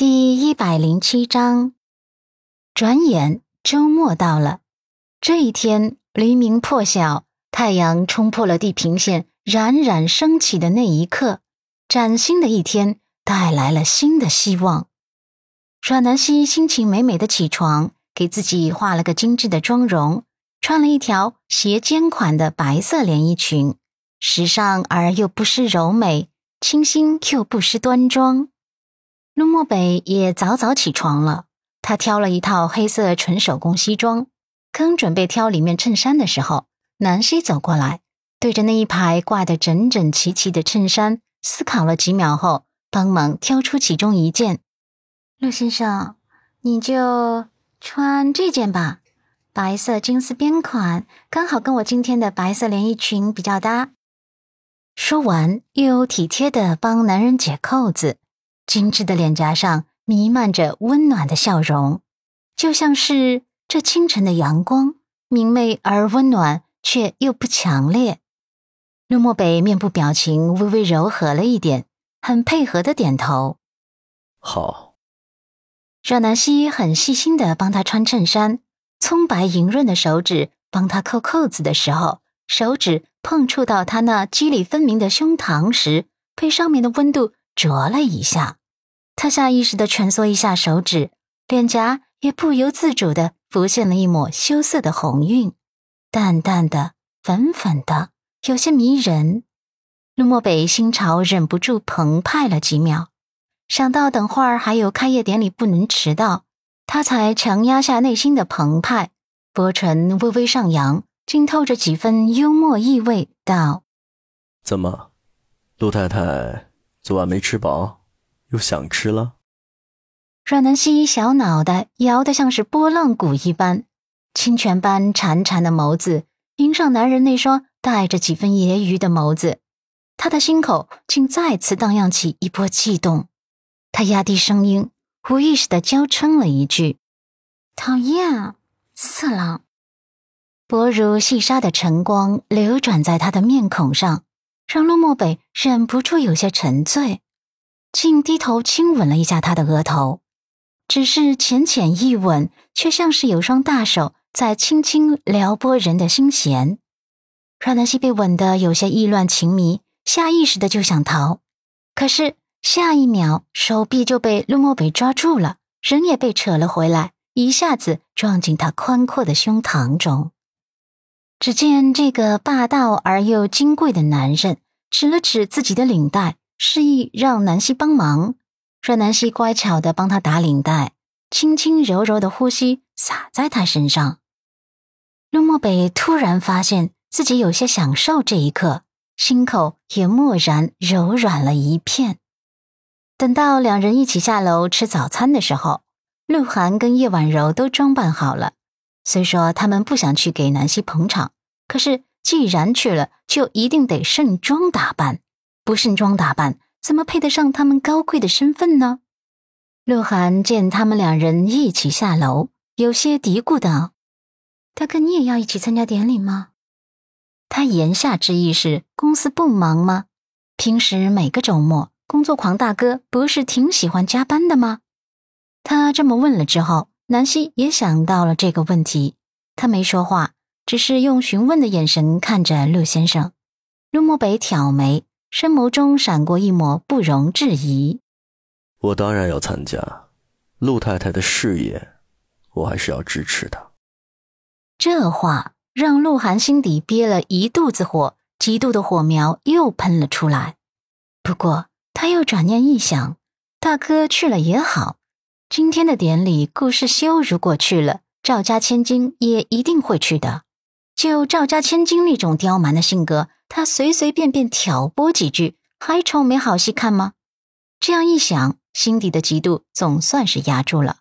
第一百零七章，转眼周末到了。这一天黎明破晓，太阳冲破了地平线，冉冉升起的那一刻，崭新的一天带来了新的希望。阮南希心情美美的起床，给自己画了个精致的妆容，穿了一条斜肩款的白色连衣裙，时尚而又不失柔美，清新又不失端庄。陆漠北也早早起床了，他挑了一套黑色纯手工西装，刚准备挑里面衬衫的时候，南希走过来，对着那一排挂得整整齐齐的衬衫，思考了几秒后，帮忙挑出其中一件。陆先生，你就穿这件吧，白色金丝边款，刚好跟我今天的白色连衣裙比较搭。说完，又体贴的帮男人解扣子。精致的脸颊上弥漫着温暖的笑容，就像是这清晨的阳光，明媚而温暖，却又不强烈。陆漠北面部表情微微柔和了一点，很配合的点头。好。阮南希很细心的帮他穿衬衫，葱白莹润的手指帮他扣扣子的时候，手指碰触到他那肌理分明的胸膛时，被上面的温度灼了一下。他下意识的蜷缩一下手指，脸颊也不由自主的浮现了一抹羞涩的红晕，淡淡的、粉粉的，有些迷人。陆漠北心潮忍不住澎湃了几秒，想到等会儿还有开业典礼不能迟到，他才强压下内心的澎湃，薄唇微微上扬，浸透着几分幽默意味，道：“怎么，陆太太昨晚没吃饱？”又想吃了。阮南希小脑袋摇得像是拨浪鼓一般，清泉般潺潺的眸子迎上男人那双带着几分揶揄的眸子，他的心口竟再次荡漾起一波悸动。他压低声音，无意识的娇嗔了一句：“讨厌，色狼。”薄如细沙的晨光流转在他的面孔上，让陆漠北忍不住有些沉醉。竟低头亲吻了一下他的额头，只是浅浅一吻，却像是有双大手在轻轻撩拨人的心弦。阮南希被吻得有些意乱情迷，下意识的就想逃，可是下一秒手臂就被陆漠北抓住了，人也被扯了回来，一下子撞进他宽阔的胸膛中。只见这个霸道而又金贵的男人指了指自己的领带。示意让南希帮忙，阮南希乖巧的帮他打领带，轻轻柔柔的呼吸洒在他身上。陆漠北突然发现自己有些享受这一刻，心口也蓦然柔软了一片。等到两人一起下楼吃早餐的时候，鹿晗跟叶婉柔都装扮好了。虽说他们不想去给南希捧场，可是既然去了，就一定得盛装打扮。不盛装打扮，怎么配得上他们高贵的身份呢？鹿晗见他们两人一起下楼，有些嘀咕道：“大哥，你也要一起参加典礼吗？”他言下之意是公司不忙吗？平时每个周末，工作狂大哥不是挺喜欢加班的吗？他这么问了之后，南希也想到了这个问题，他没说话，只是用询问的眼神看着陆先生。陆漠北挑眉。深眸中闪过一抹不容置疑。我当然要参加，陆太太的事业，我还是要支持的。这话让鹿晗心底憋了一肚子火，极度的火苗又喷了出来。不过他又转念一想，大哥去了也好，今天的典礼，顾世修如果去了，赵家千金也一定会去的。就赵家千金那种刁蛮的性格。他随随便便挑拨几句，还愁没好戏看吗？这样一想，心底的嫉妒总算是压住了。